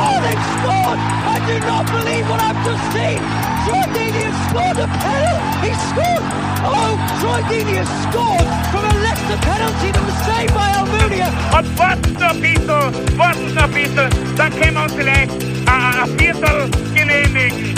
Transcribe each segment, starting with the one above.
Oh, they've scored! I do not believe what I've just seen! Troy Deeney has scored a penalty! He scored! Oh, Troy Deeney has scored from a Leicester penalty that was saved by Almunia! Und warten noch ein bisschen, warten noch ein bisschen, dann können wir uns vielleicht äh, ein Viertel genehmigen.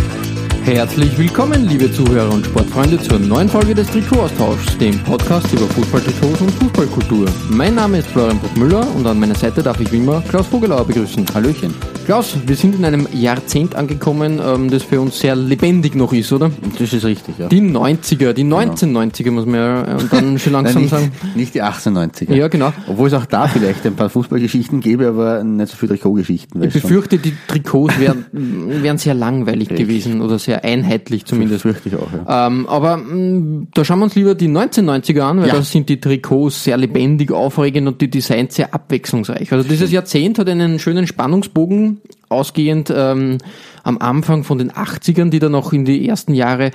Herzlich willkommen, liebe Zuhörer und Sportfreunde, zur neuen Folge des Trikotaustauschs, dem Podcast über Fußballtrikots und Fußballkultur. Mein Name ist Florian Bruckmüller und an meiner Seite darf ich wie immer Klaus Vogelauer begrüßen. Hallöchen. Klaus, wir sind in einem Jahrzehnt angekommen, ähm, das für uns sehr lebendig noch ist, oder? Das ist richtig, ja. Die 90er, die 1990er muss man ja äh, dann schon langsam Nein, nicht, sagen. nicht die 1890er. Ja, genau. Obwohl es auch da vielleicht ein paar Fußballgeschichten gäbe, aber nicht so viele Trikotgeschichten. Ich befürchte, die Trikots wären, wären sehr langweilig gewesen oder sehr einheitlich zumindest. Fürchte ich auch, ja. Ähm, aber mh, da schauen wir uns lieber die 1990er an, weil Ja. da sind die Trikots sehr lebendig, aufregend und die Designs sehr abwechslungsreich. Also dieses Jahrzehnt hat einen schönen Spannungsbogen, ausgehend ähm, am Anfang von den 80ern, die dann noch in die ersten Jahre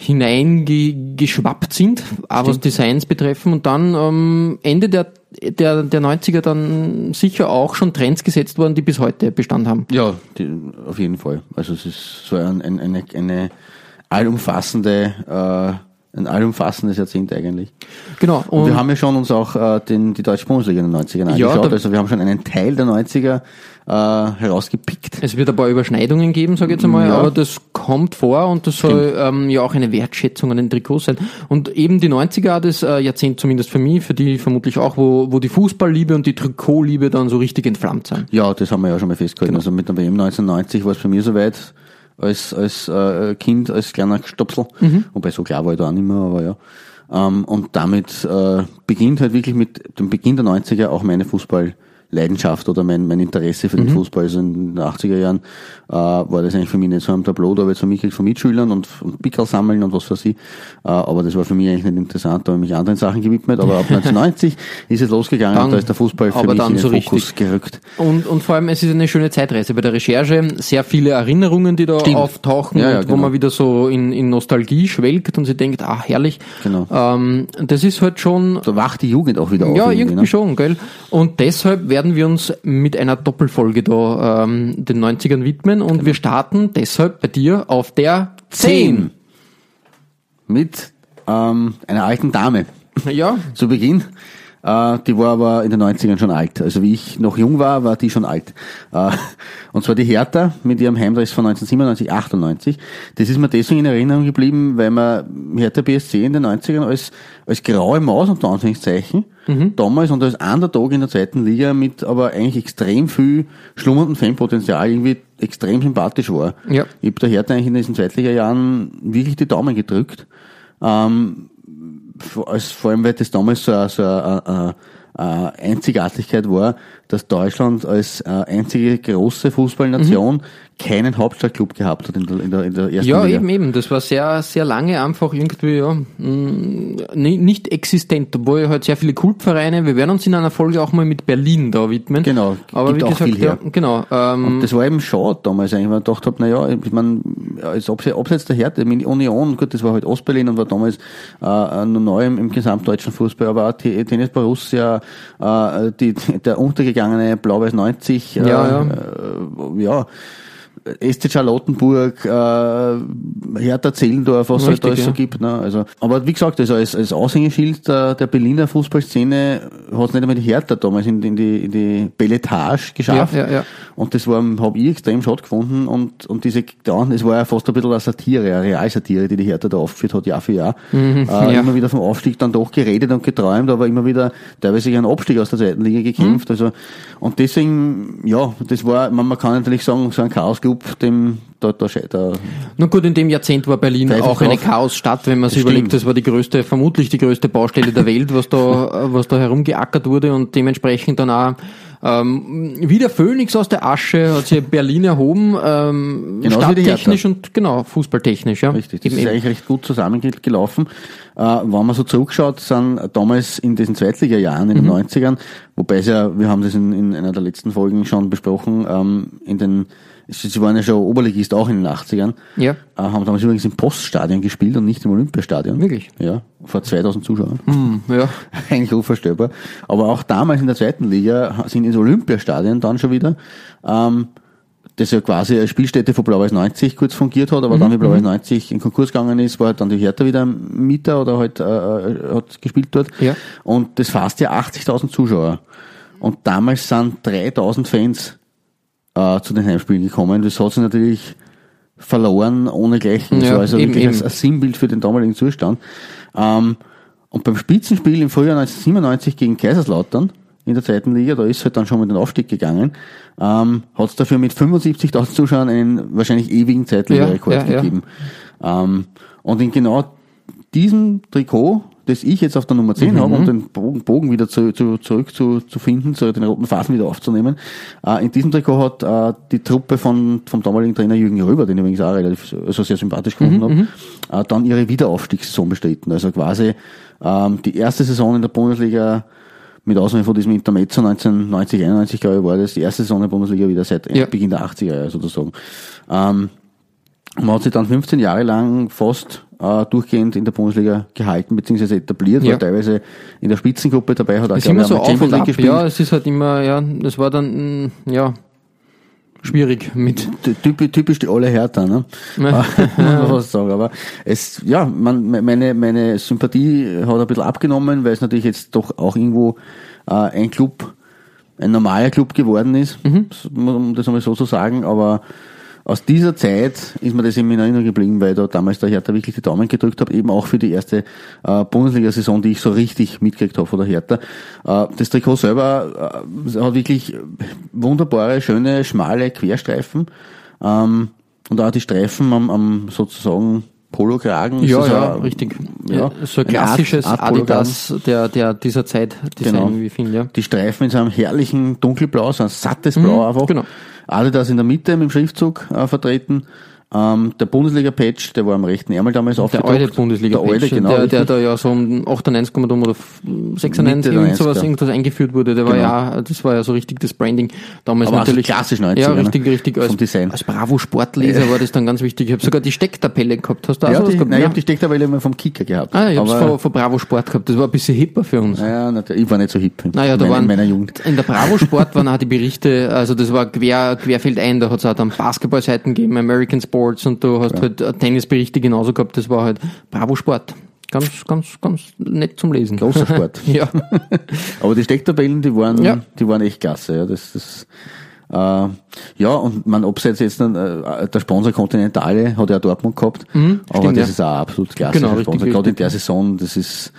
hineingeschwappt sind, auch was Designs betreffen und dann ähm, Ende der, der, der 90er dann sicher auch schon Trends gesetzt worden, die bis heute Bestand haben. Ja, die, auf jeden Fall. Also es ist so ein, ein, eine, eine allumfassende, äh, ein allumfassendes Jahrzehnt eigentlich. Genau. Und Und wir haben ja schon uns auch äh, den, die deutsche Bundesliga in den 90ern Ja, angeschaut. also wir haben schon einen Teil der 90er äh, herausgepickt. Es wird ein paar Überschneidungen geben, sage ich jetzt einmal, Ja. aber das kommt vor und das soll ähm, ja auch eine Wertschätzung an den Trikots sein. Und eben die 90er, das äh, Jahrzehnt zumindest für mich, für die vermutlich auch, wo, wo die Fußballliebe und die Trikotliebe dann so richtig entflammt sind. Ja, das haben wir ja schon mal festgehalten. Also mit der WM 1990 war es bei mir soweit als, als äh, Kind, als kleiner Stopsel. Wobei so klar war ich da auch nicht mehr, aber ja. Ähm, und damit äh, beginnt halt wirklich mit dem Beginn der 90er auch meine Fußballleidenschaft oder mein, mein Interesse für den Fußball. Also in den 80er Jahren äh, war das eigentlich für mich nicht so am Tableau, da habe ich so mitgekriegt von Mitschülern und, und Pickel sammeln und was weiß ich. Äh, aber das war für mich eigentlich nicht interessant, da habe ich mich anderen Sachen gewidmet. Aber ab 1990 ist es losgegangen Dann- und da ist der Fußball für mich in den so Fokus richtig. gerückt. Und, und vor allem, es ist eine schöne Zeitreise bei der Recherche. Sehr viele Erinnerungen, die da Stimmt. auftauchen Ja, ja, und wo genau. man wieder so in, in Nostalgie schwelgt und sich denkt, ah, herrlich. Genau. Ähm, das ist halt schon Da wacht die Jugend auch wieder auf. Ja, irgendwie ne? schon, gell? Und deshalb werden wir uns mit einer Doppelfolge da ähm, den 90ern widmen und wir starten deshalb bei dir auf der 10. Mit ähm, einer alten Dame Ja, zu Beginn. Äh, die war aber in den 90ern schon alt. Also wie ich noch jung war, war die schon alt. Äh, und zwar die Hertha mit ihrem Heimdress von 1997, 98. Das ist mir deswegen in Erinnerung geblieben, weil man Hertha BSC in den 90ern als, als graue Maus unter Anführungszeichen damals und als Underdog in der zweiten Liga mit aber eigentlich extrem viel schlummerndem Fanpotenzial irgendwie extrem sympathisch war. Ja. Ich habe der Hertha eigentlich in diesen Zweitliga-Jahren wirklich die Daumen gedrückt. Ähm, vor- allem, weil das damals so, so eine, eine, eine Einzigartigkeit war, dass Deutschland als äh, einzige große Fußballnation keinen Hauptstadtclub gehabt hat in der, in der, in der ersten ja, Liga. eben, eben. Das war sehr, sehr lange einfach irgendwie, ja, mh, ni- nicht existent, obwohl halt sehr viele Kultvereine, wir werden uns in einer Folge auch mal mit Berlin da widmen. Genau, Aber gibt wie auch gesagt, viel her. ja, genau, ähm, Das war eben schade damals eigentlich, weil ich gedacht habe, naja, ich meine, als abse- abseits der Härte, Union, gut, das war halt Ostberlin und war damals äh, noch neu im, im gesamtdeutschen Fußball, aber auch T- Tennis Borussia, äh, die, der untergegangene Blau-Weiß 90, äh, Ja, ja. Äh, ja, SC Charlottenburg, äh, Hertha Zehlendorf, was es halt alles so ja. gibt. Ne? Also, aber wie gesagt, also als, als Aushängeschild der, der Berliner Fußballszene hat es nicht einmal die Hertha damals in, in die, in die Belletage geschafft. Ja, ja, ja. Und das war, habe ich extrem schade gefunden und, und diese, ja, es war ja fast ein bisschen eine Satire, eine Realsatire, die die Hertha da aufgeführt hat, Jahr für Jahr. äh, Mhm, ja. Immer wieder vom Aufstieg dann doch geredet und geträumt, aber immer wieder teilweise einen Abstieg aus der zweiten Liga Mhm. gekämpft. Also, und deswegen, ja, das war, man, man kann natürlich sagen, so ein Chaos-Club, dem, da, da, da, Na gut, in dem Jahrzehnt war Berlin Pfeife auch eine. Chaosstadt, wenn man sich überlegt, das war die größte, vermutlich die größte Baustelle der Welt, was da, was da herumgeackert wurde und dementsprechend dann auch ähm, wie der Phönix aus der Asche hat sich Berlin erhoben, ähm, die stadttechnisch und genau, fußballtechnisch, ja. Richtig, das Eben, ist eben. eigentlich recht gut zusammengelaufen. Äh, wenn man so zurückschaut, sind damals in diesen Zweitliga-Jahren, in Mhm. den 90ern, wobei es ja, wir haben das in, in einer der letzten Folgen schon besprochen, ähm, in den, sie waren ja schon Oberligist auch in den 80ern, Ja. äh, haben damals übrigens im Poststadion gespielt und nicht im Olympiastadion. Wirklich? Ja, vor 2000 Zuschauern. Hm, ja. Eigentlich unvorstellbar. Aber auch damals in der zweiten Liga sind ins Olympiastadion dann schon wieder, ähm, das ja quasi als Spielstätte von Blau-Weiß 90 kurz fungiert hat, aber Mhm, dann, wie Blau-Weiß 90 in Konkurs gegangen ist, war halt dann die Hertha wieder Mieter oder halt, äh, äh, hat gespielt dort. Ja. Und das fasst ja 80.000 Zuschauer. Und damals sind 3.000 Fans äh, zu den Heimspielen gekommen. Das hat sich natürlich verloren, ohne Gleichen. Ja, so, also eben, wirklich eben. Als Sinnbild für den damaligen Zustand. Ähm, und beim Spitzenspiel im Frühjahr 1997 gegen Kaiserslautern in der zweiten Liga, da ist halt dann schon mit den Aufstieg gegangen, ähm, hat es dafür mit 75.000 Zuschauern einen wahrscheinlich ewigen Zeitliga-Rekord ja, ja. gegeben. Ähm, und in genau diesem Trikot, das ich jetzt auf der Nummer 10 habe, um den Bogen, Bogen wieder zu, zu, zurück zu, zu finden, zu den roten Faden wieder aufzunehmen, äh, in diesem Trikot hat äh, die Truppe von, vom damaligen Trainer Jürgen Röber, den ich übrigens auch relativ also sehr sympathisch gefunden habe, äh, dann ihre Wiederaufstiegssaison bestritten. Also quasi ähm, die erste Saison in der Bundesliga mit Ausnahme von diesem Intermezzo 1990, 91, glaube ich, war das die erste Saison in der Bundesliga wieder seit Ja. Beginn der 80er Jahre sozusagen. Ähm, man hat sich dann 15 Jahre lang fast äh, durchgehend in der Bundesliga gehalten bzw. etabliert, Ja. war teilweise in der Spitzengruppe dabei, hat auch Es ist glaube immer so auf und ab, gespielt. ja, es ist halt immer, ja, das war dann, mm, ja, schwierig mit, Typisch, typisch die alle Hertha, ne? Ja. Muss man sagen. Aber es, ja, man, meine, meine Sympathie hat ein bisschen abgenommen, weil es natürlich jetzt doch auch irgendwo äh, ein Club, ein normaler Club geworden ist, Mhm. um das einmal so zu sagen, aber aus dieser Zeit ist mir das eben in Erinnerung geblieben, weil da damals der Hertha wirklich die Daumen gedrückt habe, eben auch für die erste äh, Bundesliga-Saison, die ich so richtig mitgekriegt habe von der Hertha. Äh, das Trikot selber äh, hat wirklich wunderbare, schöne, schmale Querstreifen ähm, und auch die Streifen am, am sozusagen Polokragen. ja, ja, auch- richtig. Ja, so ein Art- klassisches Art Polokragen. Adidas der, der dieser Zeit Design, Genau. wie ich finde, ja. Die Streifen in so einem herrlichen Dunkelblau, so ein sattes Blau einfach. genau. Adidas in der Mitte mit dem Schriftzug äh, vertreten. Ähm, der Bundesliga-Patch, der war am rechten Ärmel damals Der aufgedruckt. alte bundesliga Der alte, genau. der, der da ja so um 98, dumm oder 96, Mitte der irgend sowas, 90er. irgendwas eingeführt wurde. Der war Genau. ja, das war ja so richtig das Branding. Damals Aber natürlich. klassisch 90er, Ja, ne? richtig, richtig. Als, Vom Design. als Bravo-Sportleser war das dann ganz wichtig. Ich habe sogar die Stecktabelle gehabt. Hast du auch ja, die, gehabt? nein, ich habe die Stecktabelle immer vom Kicker gehabt. Ah, ich hab's Aber- von, Bravo Sport gehabt. Das war ein bisschen hipper für uns. Ja, natürlich. Ich war nicht so hip in, Naja, da meiner, waren, in meiner Jugend. in der Bravo Sport waren auch die Berichte, also das war quer, querfeldein, da hat es auch dann Basketballseiten gegeben, American Sports und du hast halt äh, Tennisberichte genauso gehabt, das war halt Bravo Sport. Ganz, ganz, ganz nett zum Lesen. Großer Sport. ja. Aber die Stecktabellen, die waren, Ja. die waren echt klasse. Ja, das, das, äh, ja, und man abseits jetzt dann, äh, der Sponsor Continentale hat ja Dortmund gehabt, aber Mhm, stimmt, das ja. ist auch absolut klasse. Genau, richtig, Sponsor, gerade in der Saison, das ist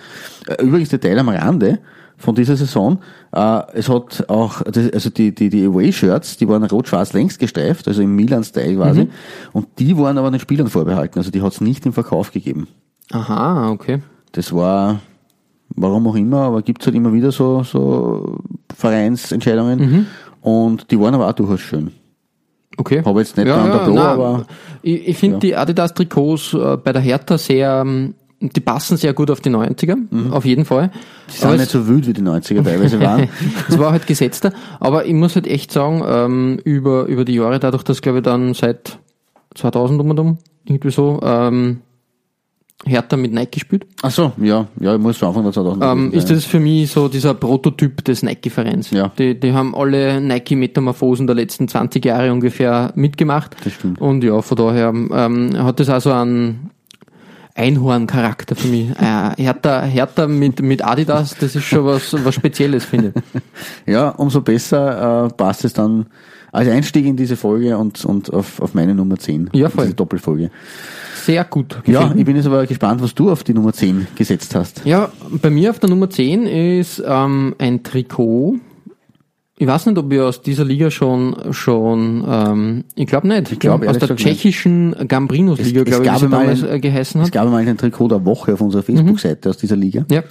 äh, übrigens Detail am Rande von dieser Saison. Äh, es hat auch, das, also die, die, die Away-Shirts, die waren rot-schwarz längst gestreift, also im Milan-Style quasi, Mhm. und die waren aber den Spielern vorbehalten, also die hat es nicht im Verkauf gegeben. Aha, okay. Das war, warum auch immer, aber gibt's halt immer wieder so, so Vereinsentscheidungen. Mhm. Und die waren aber auch durchaus schön. Okay. Habe jetzt nicht da am Tableau, nein, aber- Ich, ich finde die Adidas-Trikots äh, bei der Hertha sehr, ähm, die passen sehr gut auf die 90er, auf jeden Fall. Mhm. Die sind Aber nicht so wild wie die 90er teilweise waren. es war halt gesetzter, aber ich muss halt echt sagen, ähm, über, über die Jahre, dadurch, dass glaube ich dann seit 2000 um und um, irgendwie so, ähm, Hertha mit Nike spielt, Ach so, ja, ja, ich muss von Anfang an 2000 ähm, ist das für mich so dieser Prototyp des Nike-Vereins. Ja. Die, die haben alle Nike-Metamorphosen der letzten 20 Jahre ungefähr mitgemacht. Das stimmt. Und ja, von daher ähm, hat das also einen Einhorn-Charakter für mich. Äh, Hertha, Hertha mit, mit Adidas, das ist schon was, was Spezielles, finde ich. Ja, umso besser äh, passt es dann als Einstieg in diese Folge und, und auf, auf meine Nummer 10. Ja, voll. Diese Doppelfolge. Sehr gut. Ja, gefällt mir. ich bin jetzt aber gespannt, was du auf die Nummer 10 gesetzt hast. Ja, bei mir auf der Nummer 10 ist ähm, ein Trikot. Ich weiß nicht, ob wir aus dieser Liga schon, schon ähm, ich glaube nicht. Ich glaub, aus der tschechischen Gambrinus-Liga, Es- es glaube ich, wie sie damals ein- äh, geheißen Es hat. gab einmal ein Trikot der Woche auf unserer Facebook-Seite aus dieser Liga. Ja.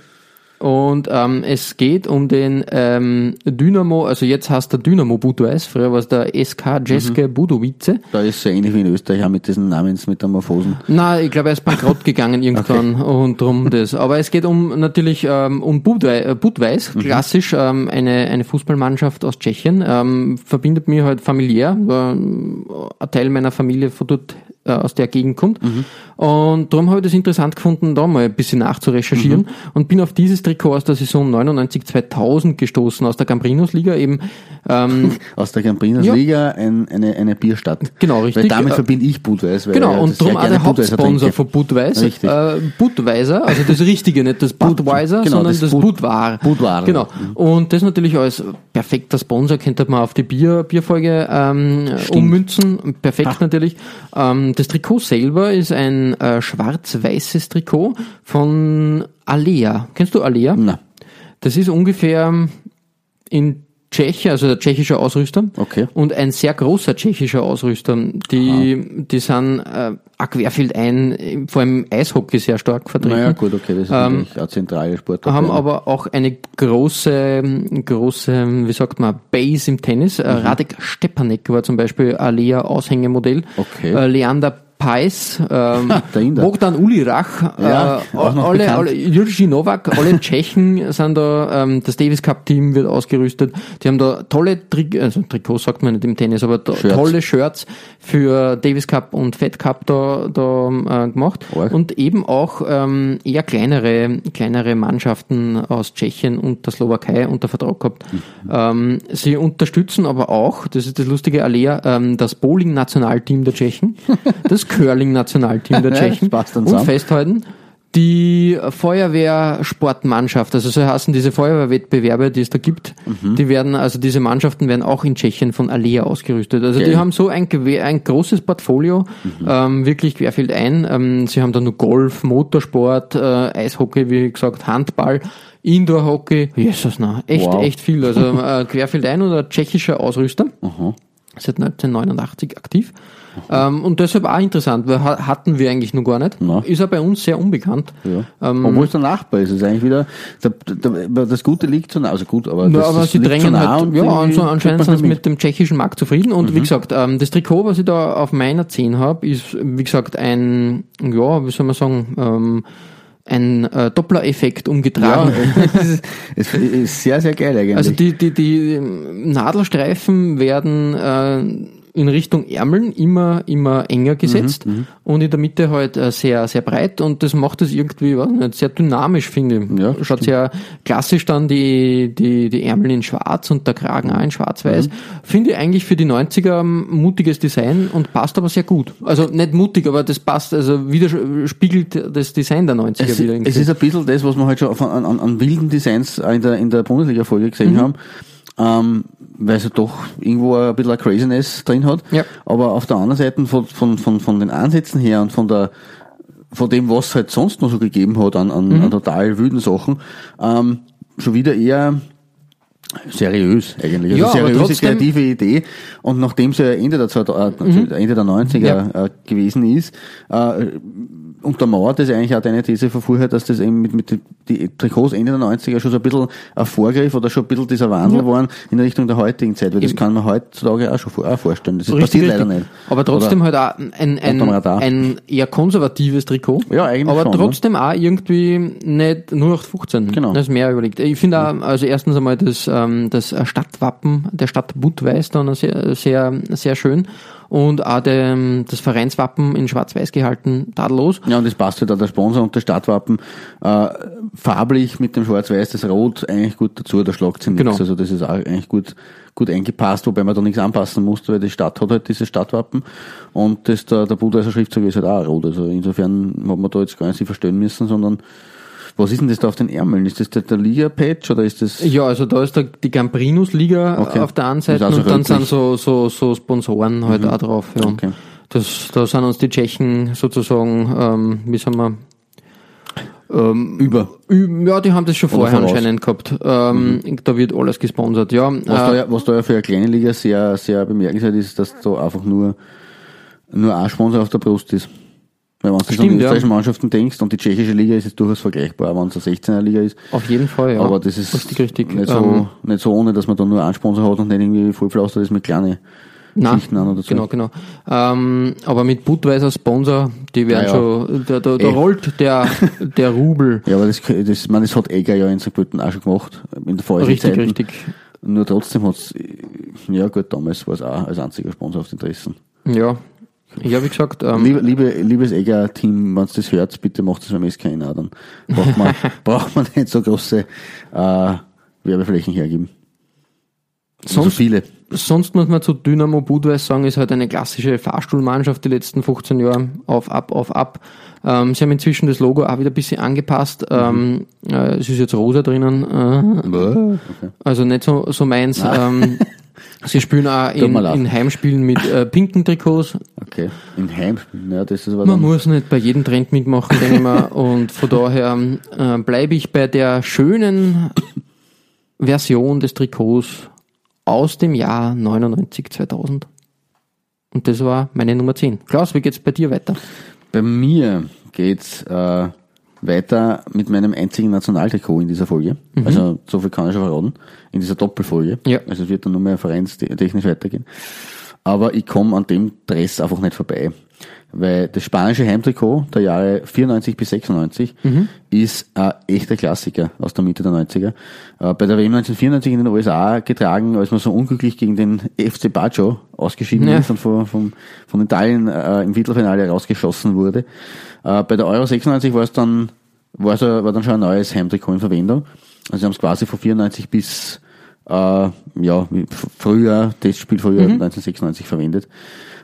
Und ähm, es geht um den ähm, Dynamo, also jetzt heißt der Dynamo Budweis, früher war es der SK Jeske Budowice. Da ist es so ähnlich wie in Österreich auch mit diesen Namensmetamorphosen. Na, ich glaube, er ist bankrott gegangen irgendwann und drum das. Aber es geht um natürlich ähm, um Budweis, äh, Budweis klassisch ähm, eine eine Fußballmannschaft aus Tschechien, ähm, verbindet mir halt familiär. Äh, ein Teil meiner Familie von dort äh, aus der Gegend kommt. Und darum habe ich das interessant gefunden, da mal ein bisschen nachzurecherchieren und bin auf dieses Trikot aus der Saison 99-2000 gestoßen, aus der Gambrinus-Liga eben. Ähm, Aus der Cambrinas Ja. Liga ein, eine, eine Bierstadt. Genau, richtig. Weil damit Äh, verbinde ich Budweis. Weil Genau, und darum auch der Hauptsponsor von Budweiser. Richtig. Äh, Budweiser, also das Richtige, nicht das Budweiser, genau, sondern das das, Bud- Budwar. Budwar. Genau. Und das natürlich als perfekter Sponsor könnte man auf die Bier, Bierfolge ähm, ummünzen. Perfekt natürlich. Ähm, das Trikot selber ist ein äh, schwarz-weißes Trikot von Alea. Kennst du Alea? Na, Das ist ungefähr in Tschechien, also der tschechische Ausrüster. Okay. Und ein sehr großer tschechischer Ausrüster. Die, die sind äh, auch querfeld ein, vor allem Eishockey sehr stark vertreten. naja, gut, okay, das ist Ähm, eine zentrale Sportart. haben aber auch eine große, große, wie sagt man, Base im Tennis. Äh, Radek Stepanek war zum Beispiel Alea Aushängemodell. Okay. Äh, Leander Pais, ähm. Bogdan Ulirach, Ja, äh, alle, alle, Jurgi Novak, alle Tschechen sind da, ähm, das Davis Cup Team wird ausgerüstet. Die haben da tolle Tri also Trikots sagt man nicht im Tennis, aber Shirts. tolle Shirts für Davis Cup und Fed Cup da, da äh, gemacht. Arg. Und eben auch ähm, eher kleinere, kleinere Mannschaften aus Tschechien und der Slowakei unter Vertrag gehabt. Mhm. Ähm, sie unterstützen aber auch, das ist das lustige Alea, ähm, das Bowling-Nationalteam der Tschechen, das Curling-Nationalteam der Tschechen und festhalten, die Feuerwehrsportmannschaft, also so heißen diese Feuerwehrwettbewerbe, die es da gibt, Mhm. die werden, also diese Mannschaften werden auch in Tschechien von Alea ausgerüstet. Also die Geil. haben so ein, ein großes Portfolio, Mhm. ähm, wirklich querfeld ein. Ähm, sie haben da nur Golf, Motorsport, äh, Eishockey, wie gesagt, Handball, Indoor-Hockey, Jesus, na, echt, Wow. echt viel. Also äh, querfeld ein oder tschechischer Ausrüster seit 1989 aktiv. Ähm, und deshalb auch interessant, weil ha- hatten wir eigentlich noch gar nicht. Na. Ist er bei uns sehr unbekannt. Ja. Ähm, Obwohl es der Nachbar ist, ist eigentlich wieder, der, der, das Gute liegt zu nah, also gut, aber, Ja, das, aber das sie drängen nah halt, und ja, also anscheinend sind sie mit. dem tschechischen Markt zufrieden. Und wie gesagt, ähm, das Trikot, was ich da auf meiner 10 habe, ist, wie gesagt, ein, ja, wie soll man sagen, ähm, ein äh, Doppler-Effekt Ja, umgetragen. es ist sehr, sehr geil eigentlich. Also die, die, die ähm, Nadelstreifen werden äh, in Richtung Ärmeln immer, immer enger gesetzt Mhm, und in der Mitte halt äh, sehr, sehr breit und das macht es irgendwie weiß nicht, sehr dynamisch, finde ich. Ja, Schaut sehr klassisch dann die, die, die Ärmel in schwarz und der Kragen auch in schwarz-weiß. Mhm. Finde ich eigentlich für die 90er ein mutiges Design und passt aber sehr gut. Also nicht mutig, aber das passt, also widerspiegelt das Design der 90er es, wieder. irgendwie. es ist ein bisschen das, was wir halt schon an, an, an wilden Designs in der, in der Bundesliga-Folge gesehen Mhm. haben, ähm, weil es ja doch irgendwo ein bisschen eine Craziness drin hat. Ja. Aber auf der anderen Seite von, von, von, von den Ansätzen her und von der von dem, was es halt sonst noch so gegeben hat an, an, Mhm. an total wilden Sachen, ähm, schon wieder eher seriös eigentlich. Also Ja, seriöse, trotzdem- kreative Idee. Und nachdem es ja Ende der, 2000 äh, Ende der 90er Mhm. Ja. äh, gewesen ist, äh, untermauert das eigentlich auch deine These von vorher, dass das eben mit, mit die, die Trikots Ende der 90er schon so ein bisschen ein Vorgriff oder schon ein bisschen dieser Wandel waren in Richtung der heutigen Zeit, weil das kann man heutzutage auch schon vor, auch vorstellen. Das ist, passiert leider nicht. Aber trotzdem Oder, halt auch ein, ein, ein eher konservatives Trikot. Ja, eigentlich Aber schon, ne? trotzdem auch irgendwie nicht 0815. Genau. Das ist mehr überlegt. Ich finde auch, also erstens einmal das, ähm, das Stadtwappen der Stadt Budweis dann sehr, sehr, sehr schön. Und auch der, das Vereinswappen in schwarz-weiß gehalten, tadellos. ja, und das passt halt auch der Sponsor und das Stadtwappen äh, farblich mit dem Schwarz-Weiß, das Rot eigentlich gut dazu, da schlagt sie nichts. Genau. Also das ist auch eigentlich gut, gut eingepasst, wobei man da nichts anpassen musste, weil die Stadt hat halt dieses Stadtwappen und das der, der Budweiser Schriftzug ist halt auch rot. Also insofern hat man da jetzt gar nicht sich verstehen müssen, sondern was ist denn das da auf den Ärmeln? Ist das der, der Liga-Patch oder ist das Ja, also da ist der, die Gambrinus-Liga Okay. auf der einen Seite also und dann sind so, so, so Sponsoren halt auch drauf. Ja. Okay. Das, da sind uns die Tschechen sozusagen, ähm, wie sagen wir, über? Ü- Ja, die haben das schon vorher. Mhm. anscheinend gehabt. Ähm, Da wird alles gesponsert, ja. Was, da Äh, ja, was da ja für eine kleine Liga sehr, sehr bemerkenswert ist, dass da einfach nur, nur ein Sponsor auf der Brust ist. Wenn du an die Stimmt, ja. österreichischen Mannschaften denkst und die tschechische Liga ist jetzt durchaus vergleichbar, wenn es eine 16er Liga ist. Auf jeden Fall, ja. Aber das ist richtig, richtig. Nicht, so, Ähm, nicht so ohne, dass man da nur einen Sponsor hat und nicht irgendwie vollpflastert ist mit kleinen Nein, Geschichten an oder so. Genau, genau. Ähm, aber mit Budweiser Sponsor, die werden Ja, schon, da, da, da Eh. rollt der, der Rubel. Ja, aber das, das, meine, das hat Egger ja in St. Pölten auch schon gemacht, in der vorigen Richtig, Zeiten. richtig. Nur trotzdem hat's, ja gut, damals war es auch als einziger Sponsor auf den Interessen. Ja. Ja, wie gesagt, ähm, Liebe, liebe, liebes Egger-Team, wenn das hört, bitte macht es beim SK auch, dann braucht man, braucht man nicht so große äh, Werbeflächen hergeben. so sonst, viele. sonst muss man zu Dynamo Budweis sagen, ist halt eine klassische Fahrstuhlmannschaft die letzten 15 Jahre. Auf, ab, auf, ab. Ähm, sie haben inzwischen das Logo auch wieder ein bisschen angepasst. Ähm, äh, es ist jetzt rosa drinnen. Äh, Okay. Also nicht so, so meins. Ähm, sie spielen auch in, in Heimspielen mit äh, pinken Trikots. okay. In Heimspielen, ja, das ist aber Man muss nicht bei jedem Trend mitmachen, denke ich mal. Und von daher äh, bleibe ich bei der schönen Version des Trikots aus dem Jahr 99, 2000. Und das war meine Nummer 10. Klaus, wie geht's bei dir weiter? Bei mir geht's äh, weiter mit meinem einzigen Nationaltrikot in dieser Folge. Also so viel kann ich schon verraten. In dieser Doppelfolge. Ja. Also es wird dann nur mehr vereinstechnisch weitergehen. Aber ich komme an dem Dress einfach nicht vorbei. Weil das spanische Heimtrikot der Jahre 94 bis 96 ist ein echter Klassiker aus der Mitte der 90er. Äh, bei der WM 1994 in den USA getragen, als man so unglücklich gegen den FC Baggio ausgeschieden Ja. ist und von, von, von Italien äh, im Viertelfinale rausgeschossen wurde. Äh, bei der Euro 96 war es dann, war, so, war dann schon ein neues Heimtrikot in Verwendung. Also sie haben es quasi von 94 bis äh, ja, früher, Testspiel früher 1996 verwendet.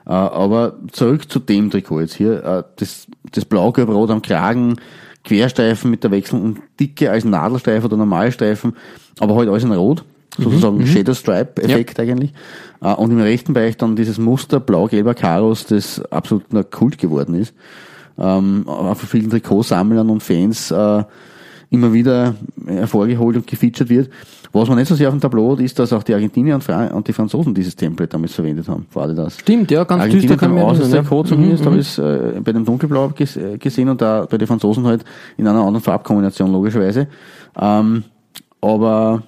Äh, aber zurück zu dem Trikot jetzt hier. Äh, das, das Blau-Gelb-Rot am Kragen, Querstreifen mit der wechselnden Dicke als Nadelstreifen oder Normalstreifen, aber halt alles in Rot. Sozusagen Shadow Stripe-Effekt eigentlich. Äh, und im rechten Bereich dann dieses Muster blau-gelber Karos, das absolut ein Kult geworden ist. Ähm, von vielen Trikotsammlern und Fans immer wieder hervorgeholt und gefeatured wird. Was man nicht so sehr auf dem Tableau hat, ist, dass auch die Argentinier und, Fra und die Franzosen dieses Template damals verwendet haben. War das? Stimmt, ja, ganz düster Argentinien kann beim man erinnern, ja. Außentrikot zumindest, habe ich es äh, bei dem Dunkelblau ges äh, gesehen und da bei den Franzosen halt in einer anderen Farbkombination logischerweise. Ähm, aber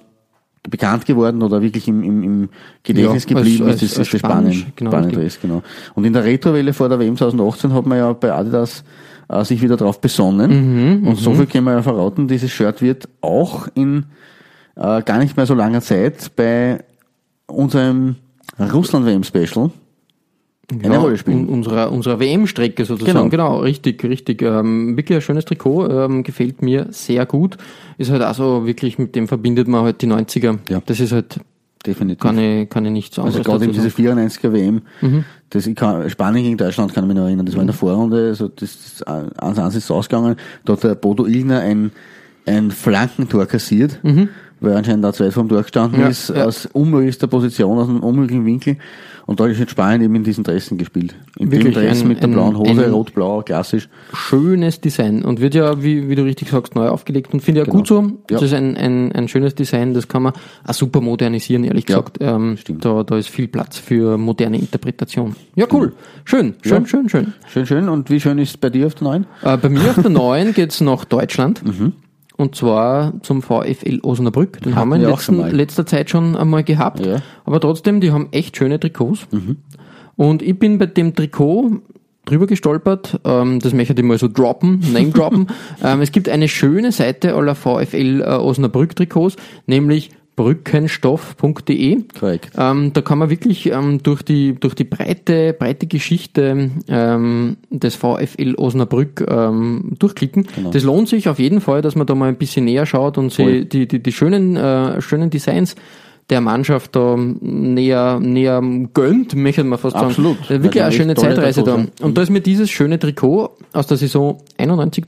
bekannt geworden oder wirklich im, im, im Gedächtnis Ja, geblieben als- ist, ist, als ist Spanisch, Spanien, genau, genau. Und in der Retrowelle vor der WM 2018 hat man ja bei Adidas äh, sich wieder drauf besonnen. Mhm, und so viel können wir ja verraten, dieses Shirt wird auch in äh, gar nicht mehr so langer Zeit bei unserem Russland-WM-Special eine Ja, Rolle spielen. un- Unserer, unserer WM-Strecke sozusagen. Genau. Genau, richtig, richtig. Ähm, wirklich ein schönes Trikot, ähm, gefällt mir sehr gut. Ist halt auch so wirklich, mit dem verbindet man halt die 90er. Ja. Das ist halt, Definitiv. kann ich, kann ich nichts also anderes gerade dazu diese sagen. 94er WM, das ich kann, Spanien gegen Deutschland kann ich mich noch erinnern, das war in der Vorrunde, also das ist 1-1 ist ausgegangen, da hat der Bodo Illner ein, ein Flankentor kassiert, weil anscheinend da zweit vom Tor gestanden Ja, ist, ja. aus unmöglichster Position, aus einem unmöglichen Winkel und da ist jetzt Spanien eben in diesen Dressen gespielt. In Wirklich dem Dress ein- mit der ein- blauen Hose, rot-blau, klassisch. Schönes Design und wird ja, wie, wie du richtig sagst, neu aufgelegt und finde ich ja Genau. gut so. Ja. Das ist ein, ein, ein schönes Design, das kann man auch super modernisieren, ehrlich Ja, gesagt. Ähm, stimmt. da, da ist viel Platz für moderne Interpretation. Ja, cool. Schön, schön, Ja. schön, schön. Schön, schön. Und wie schön ist es bei dir auf der neuen? Äh, bei mir auf der neuen geht's nach Deutschland. Mhm. Und zwar zum VfL Osnabrück. Den haben wir in wir letzten, letzter Zeit schon einmal gehabt. Ja. Mhm. Aber trotzdem, die haben echt schöne Trikots. Und ich bin bei dem Trikot drüber gestolpert. Ähm, das möchte ich mal so droppen, name droppen. ähm, es gibt eine schöne Seite aller VfL äh, Osnabrück Trikots, nämlich brückenstoff.de. Korrekt. Ähm, da kann man wirklich ähm, durch die durch die breite breite Geschichte ähm, des VfL Osnabrück ähm, durchklicken. Genau. Das lohnt sich auf jeden Fall, dass man da mal ein bisschen näher schaut und Voll. die, die die schönen äh, schönen Designs der Mannschaft da näher näher gönnt, möchte man fast Absolut. sagen. Äh, Wirklich Weil eine schöne Zeitreise da. Und da ist mir dieses schöne Trikot aus der Saison 91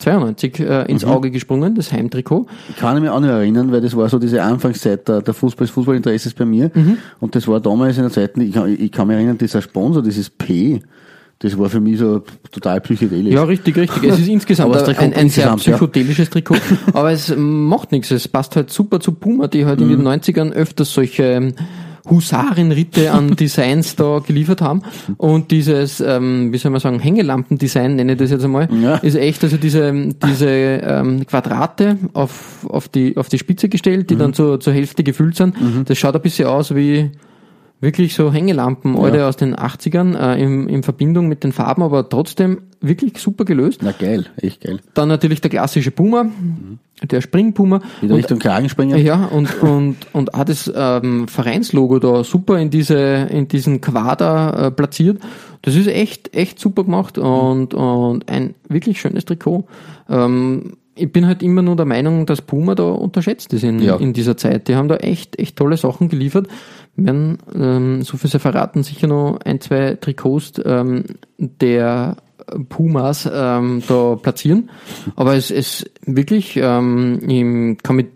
92 äh, ins Mhm. Auge gesprungen, das Heimtrikot. Ich kann mich auch noch erinnern, weil das war so diese Anfangszeit der, der Fußball, des Fußballinteresses bei mir. Mhm. Und das war damals in der Zeit, ich kann, ich kann mich erinnern, dieser Sponsor, dieses P, das war für mich so total psychedelisch. Ja, richtig, richtig. Es ist insgesamt das ein, ein sehr insgesamt, ja. psychedelisches Trikot. Aber es macht nichts. Es passt halt super zu Puma, die halt in Mhm. den 90ern öfters solche Husarenritte an Designs da geliefert haben. Und dieses, ähm, wie soll man sagen, Hängelampendesign, nenne ich das jetzt einmal, Ja. ist echt, also diese, diese ähm, Quadrate auf, auf, die, auf die Spitze gestellt, die dann zur, zur Hälfte gefüllt sind. Das schaut ein bisschen aus wie wirklich so Hängelampen, alte aus den 80ern, äh, in, in Verbindung mit den Farben, aber trotzdem wirklich super gelöst. Na geil, echt geil. Dann natürlich der klassische Puma, der Springpuma. Wieder Richtung Kragenspringen. ja, und, und, und auch das ähm, Vereinslogo da super in diese, in diesen Quader äh, platziert. Das ist echt, echt super gemacht und, und ein wirklich schönes Trikot. Ähm, ich bin halt immer nur der Meinung, dass Puma da unterschätzt ist in, Ja. in dieser Zeit. Die haben da echt, echt tolle Sachen geliefert. Wir werden, ähm, so viel sie verraten, sicher noch ein, zwei Trikots ähm, der Pumas ähm, da platzieren. Aber es ist wirklich, ähm, ich kann mich,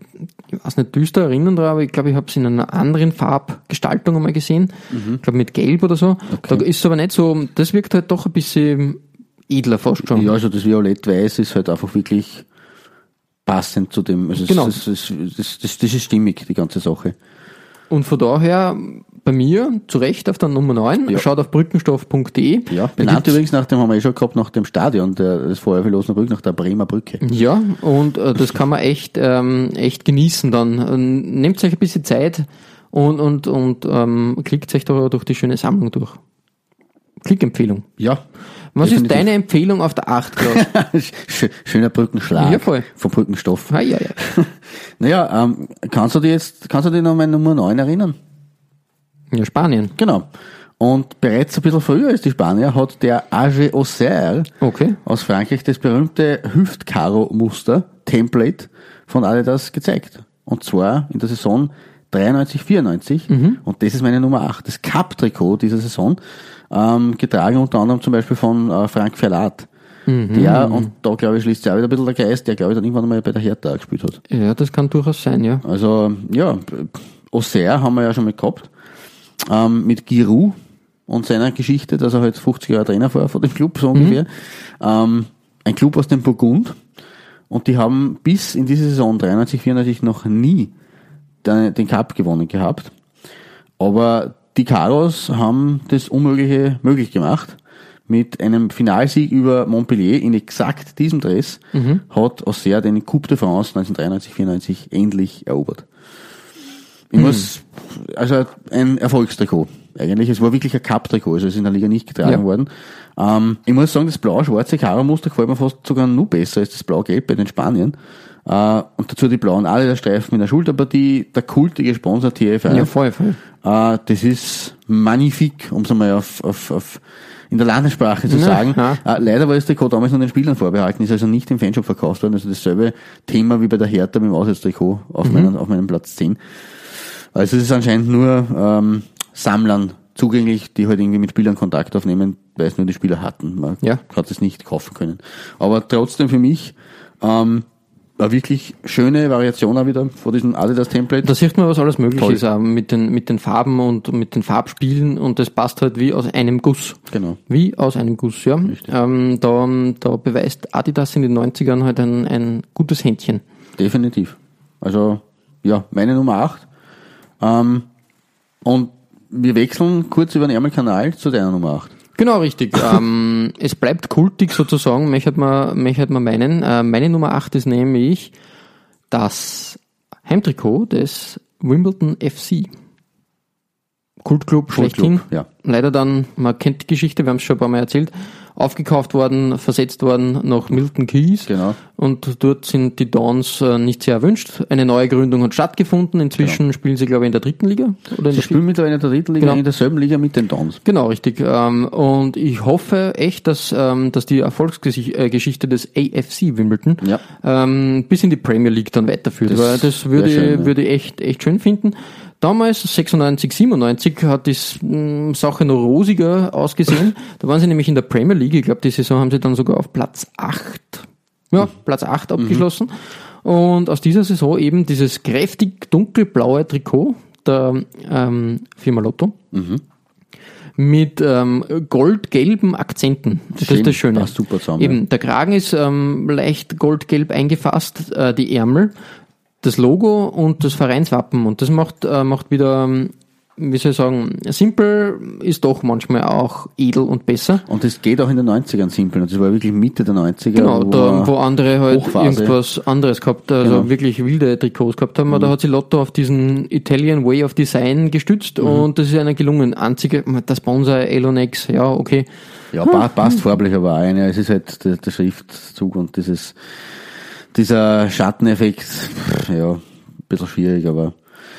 ich weiß nicht, düster erinnern daran, aber ich glaube, ich habe es in einer anderen Farbgestaltung einmal gesehen. Ich glaube mit Gelb oder so. Da ist es aber nicht so, das wirkt halt doch ein bisschen edler fast schon. Ja, also das Violett-Weiß ist halt einfach wirklich passend zu dem. Also Genau. das, das, das, das ist stimmig, die ganze Sache. Und von daher bei mir zu Recht auf der Nummer 9. Ja. Schaut auf brückenstoff.de. Ja, benannt übrigens nach dem, haben wir eh schon gehabt, nach dem Stadion, der, das Feuerwehr Osnabrück, nach der Bremer Brücke. Ja, und äh, das kann man echt, ähm, echt genießen dann. Ähm, Nehmt euch ein bisschen Zeit und, und, und ähm, klickt euch da durch die schöne Sammlung durch. Klickempfehlung. Ja. Was Definitiv. ist deine Empfehlung auf der 8 Klaus? Schö- Schöner Brückenschlag. Ja, voll. Vom Brückenstoff. ah, ja, ja. Naja, ähm, kannst du dir jetzt, kannst du dich noch an meine Nummer 9 erinnern? ja, Spanien. Genau. Und bereits ein bisschen früher als die Spanier hat der Age Auxerre Okay. aus Frankreich das berühmte Hüftkaro-Muster, Template von Adidas gezeigt. Und zwar in der Saison 93, 94. Und das ist meine Nummer 8, das Cup-Trikot dieser Saison, ähm, getragen unter anderem zum Beispiel von äh, Frank Verlat. Der, und da glaube ich schließt sich auch wieder ein bisschen der Geist, der glaube ich dann irgendwann mal bei der Hertha gespielt hat. Ja, das kann durchaus sein, ja. Also, ja, Auxerre haben wir ja schon mal gehabt. Ähm, mit Giroud und seiner Geschichte, dass er halt 50 Jahre Trainer war von dem Club, so ungefähr. Ähm, ein Club aus dem Burgund. Und die haben bis in diese Saison 93, 94 noch nie den Cup gewonnen gehabt. Aber die Caros haben das Unmögliche möglich gemacht. Mit einem Finalsieg über Montpellier in exakt diesem Dress hat Auxerre den Coupe de France 1993, 94 endlich erobert. Ich muss, also ein Erfolgstrikot. Eigentlich, es war wirklich ein Cup-Trikot, also es ist in der Liga nicht getragen Ja. worden. Ähm, ich muss sagen, das blau-schwarze Karo-Muster gefällt mir fast sogar nur besser als das blau-gelb bei den Spaniern. Äh, und dazu die blauen Adidas-Streifen mit der Schulterpartie, der kultige Sponsor TFI. Ja, voll, voll. Äh, das ist magnifik, um es einmal auf, auf, auf in der Landessprache zu Ja, sagen. ja. Äh, leider war das Trikot damals nur den Spielern vorbehalten, ist also nicht im Fanshop verkauft worden. Also dasselbe Thema wie bei der Hertha mit dem Auswärtstrikot auf, Mhm. meinem, auf meinem Platz 10. Also es ist anscheinend nur ähm, Sammlern zugänglich, die halt irgendwie mit Spielern Kontakt aufnehmen, weil es nur die Spieler hatten. Man Ja. hat es nicht kaufen können. Aber trotzdem für mich ähm, eine wirklich schöne Variation auch wieder vor diesem Adidas-Template. Da sieht man, was alles möglich Toll. ist, auch mit den, mit den Farben und mit den Farbspielen und das passt halt wie aus einem Guss. Genau. Wie aus einem Guss, ja. Ähm, da, da beweist Adidas in den 90ern halt ein, ein gutes Händchen. Definitiv. Also, ja, meine Nummer 8. Ähm, und wir wechseln kurz über den Ärmelkanal zu deiner Nummer 8. Genau, richtig. ähm, es bleibt kultig sozusagen, möchte man, möchte man meinen. Äh, meine Nummer 8 ist nämlich das Heimtrikot des Wimbledon FC. Kultclub schlechthin. ja. Leider dann, man kennt die Geschichte, wir haben es schon ein paar Mal erzählt, aufgekauft worden, versetzt worden nach Milton Keys. Genau. Und dort sind die Dawns äh, nicht sehr erwünscht. Eine neue Gründung hat stattgefunden. Inzwischen spielen sie, glaube ich, in der dritten Liga. Oder in Sie spielen mittlerweile in der dritten Liga, Genau. in derselben Liga mit den Dons. Genau, richtig. Ähm, und ich hoffe echt, dass, ähm, dass die Erfolgsgeschichte des AFC Wimbledon Ja. ähm, bis in die Premier League dann weiterführt. Das weil das würde, schön, ja. würde ich echt, echt schön finden. Damals, 96, 97, hat die mh, Sache noch rosiger ausgesehen. da waren sie nämlich in der Premier League. Ich glaube, die Saison haben sie dann sogar auf Platz 8, ja, Platz 8 abgeschlossen. Und aus dieser Saison eben dieses kräftig dunkelblaue Trikot der ähm, Firma Lotto mit ähm, goldgelben Akzenten. Das Schön, ist das Schöne. passt super zusammen, Eben, der Kragen ist ähm, leicht goldgelb eingefasst, äh, die Ärmel, das Logo und das Vereinswappen. Und das macht, äh, macht wieder ähm, wie soll ich sagen, simpel ist doch manchmal auch edel und besser. Und das geht auch in den 90ern simpel. Und das war wirklich Mitte der 90er. Genau, da, wo andere halt Hochphase. irgendwas anderes gehabt, also Genau. wirklich wilde Trikots gehabt haben. Da hat sich Lotto auf diesen Italian Way of Design gestützt Mhm. und das ist einer gelungen. Einzige, der Sponsor Elonex, ja, okay. Ja, pa passt farblich aber auch ein. Ja, es ist halt der, der Schriftzug und dieses, dieser Schatteneffekt, ja, ein bisschen schwierig, aber,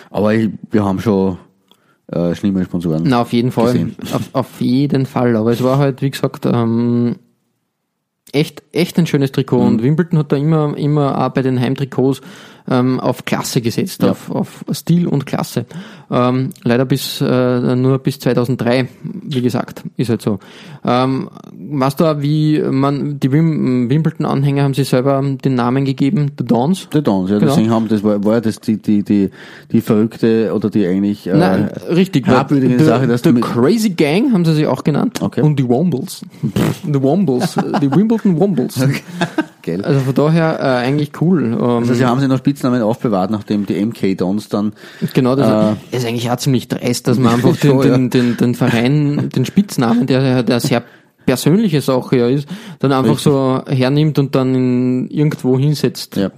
aber ich, wir haben schon äh, schlimme Sponsoren. Na, auf jeden Fall. Auf, auf jeden Fall. Aber es war halt, wie gesagt, ähm, echt, echt ein schönes Trikot. Mhm. Und Wimbledon hat da immer, immer auch bei den Heimtrikots ähm, auf Klasse gesetzt, Ja. auf, auf Stil und Klasse. Ähm, leider bis äh, nur bis 2003, wie gesagt, ist halt so. Ähm, weißt du auch, wie man, die Wim Wimbledon-Anhänger haben sich selber den Namen gegeben, The Dons? Die Dons, ja, Genau. deswegen haben, das war, war ja das die, die, die, die verrückte oder die eigentlich, äh, Nein, richtig. the, Sache, dass the Crazy Gang haben sie sich auch genannt. Okay. Und die Wombles. die Wombles. die Wimbledon Wombles. gell. Also von daher äh, eigentlich cool. Ähm, Also sie haben sich noch Spitznamen aufbewahrt, nachdem die MK Dons dann, genau, das äh, ist eigentlich auch ziemlich dreist, dass man einfach den, den, den, den Verein, den Spitznamen, der ja der sehr persönliche Sache ja ist, dann einfach Richtig. so hernimmt und dann in, irgendwo hinsetzt. ja,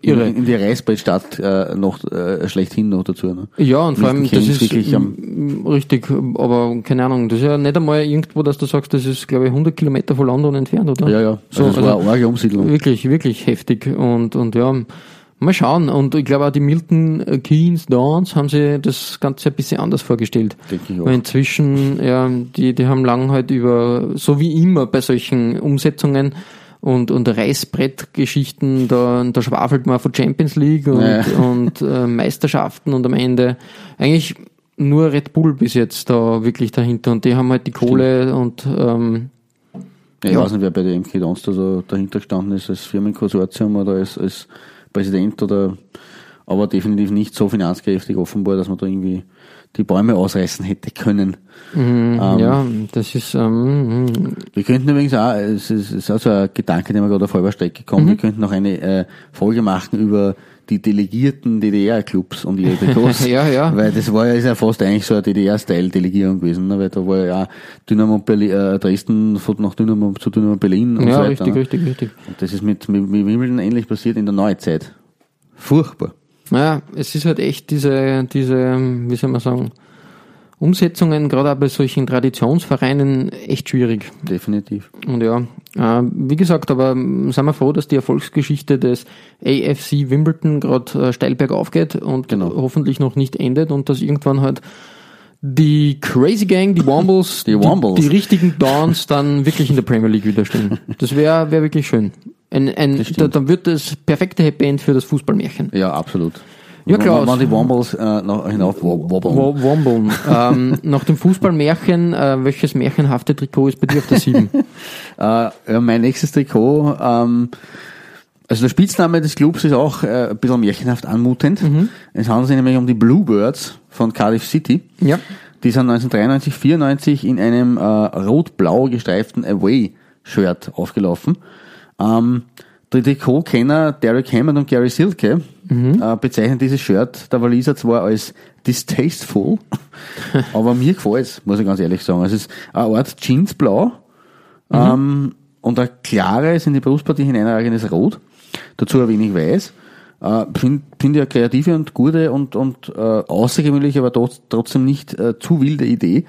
Irre. in die Reißbrettstadt äh, noch äh, schlechthin noch dazu. Ne? Ja, und vor allem, das ist wirklich am- richtig, aber keine Ahnung, das ist ja nicht einmal irgendwo, dass du sagst, das ist, glaube ich, 100 Kilometer von London entfernt, oder? Ja, ja, So, also es war also eine arge Umsiedlung. wirklich, wirklich heftig und, und ja, mal schauen. Und ich glaube auch die Milton Keynes Dons haben sie das Ganze ein bisschen anders vorgestellt. Denke ich auch. Weil inzwischen, ja, die, die haben lang halt über, so wie immer bei solchen Umsetzungen, und, und Reißbrettgeschichten, da, da schwafelt man von Champions League und, Ja. und äh, Meisterschaften und am Ende eigentlich nur Red Bull bis jetzt da wirklich dahinter und die haben halt die Kohle und ähm, Ja, ich Ja. weiß nicht, wer bei der MK Dons da so dahinter gestanden ist, als Firmenkonsortium oder als, als Präsident oder, aber definitiv nicht so finanzkräftig offenbar, dass man da irgendwie die Bäume ausreißen hätte können. Ähm, ja, das ist ähm, Wir könnten übrigens auch, es ist, ist auch so ein Gedanke, der mir gerade auf halber Strecke kommt, Mhm. wir könnten noch eine äh, Folge machen über die delegierten DDR-Clubs und ihre Trikots. Ja, ja. Weil das war ja, ist ja fast eigentlich so eine DDR-Style-Delegierung gewesen, ne? weil da war ja auch Dynamo Berlin, äh, Dresden von nach Dynamo zu Dynamo Berlin und ja, so weiter. richtig, ne? richtig, richtig. Und das ist mit, mit, mit Wimbledon ähnlich passiert in der Neuzeit. Furchtbar. Naja, es ist halt echt diese, diese, wie soll man sagen, Umsetzungen, gerade auch bei solchen Traditionsvereinen, echt schwierig. Definitiv. Und ja, äh, wie gesagt, aber sind wir froh, dass die Erfolgsgeschichte des AFC Wimbledon gerade äh, steil bergauf geht und Genau. hoffentlich noch nicht endet und dass irgendwann halt die Crazy Gang, die Wombles, Die Wombles. die, die richtigen Dawns dann wirklich in der Premier League widerstehen. Das wäre wär wirklich schön. Ein, ein, da, dann wird das perfekte Happy End für das Fußballmärchen. Ja, absolut. Ja, Klaus. Wenn die Wombles äh, hinauf wobbeln. Wo- Wombeln. ähm, nach dem Fußballmärchen, äh, welches märchenhafte Trikot ist bei dir auf der 7? Äh, ja, mein nächstes Trikot, ähm, also der Spitzname des Clubs ist auch äh, ein bisschen märchenhaft anmutend. Es handelt sich nämlich um die Bluebirds von Cardiff City. ja. Die sind 1993, 94 in einem äh, rot-blau gestreiften Away-Shirt aufgelaufen. Ähm, die Trikotkenner Derek Hammond und Gary Silke äh, bezeichnen dieses Shirt der Waliser zwar als distasteful, aber mir gefällt's, muss ich ganz ehrlich sagen. Es ist eine Art Jeansblau ähm, und ein klares, in die Brustpartie hineinragendes Rot. Dazu ein wenig weiß. Äh, Finde find ich eine kreative und gute und, und äh, außergewöhnliche, aber trotz- trotzdem nicht äh, zu wilde Idee,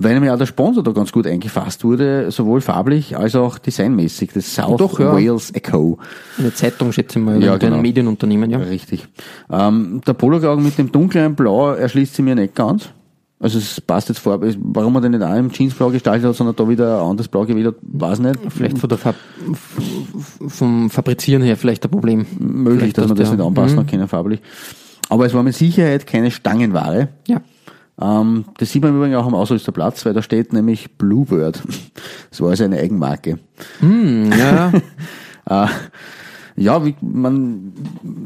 weil nämlich auch der Sponsor da ganz gut eingefasst wurde, sowohl farblich als auch designmäßig. Das South Doch, ja. Wales Echo. Eine Zeitung, schätze ich mal, Ja, oder genau. ein Medienunternehmen, ja. Richtig. Ähm, der Polokragen mit dem dunklen Blau erschließt sie mir nicht ganz. Also es passt jetzt vor, warum man den nicht auch im Jeansblau gestaltet hat, sondern da wieder ein anderes Blau gewählt hat, weiß nicht. Vielleicht von der Fab vom Fabrizieren her vielleicht ein Problem. möglich, Vielleicht dass man das nicht anpassen Mhm. können farblich. Aber es war mit Sicherheit keine Stangenware. Ja. Ähm, das sieht man übrigens auch am Ausrüsterplatz, weil da steht nämlich Bluebird. Das war also eine Eigenmarke. Hm, ja, Äh, Ja, wie man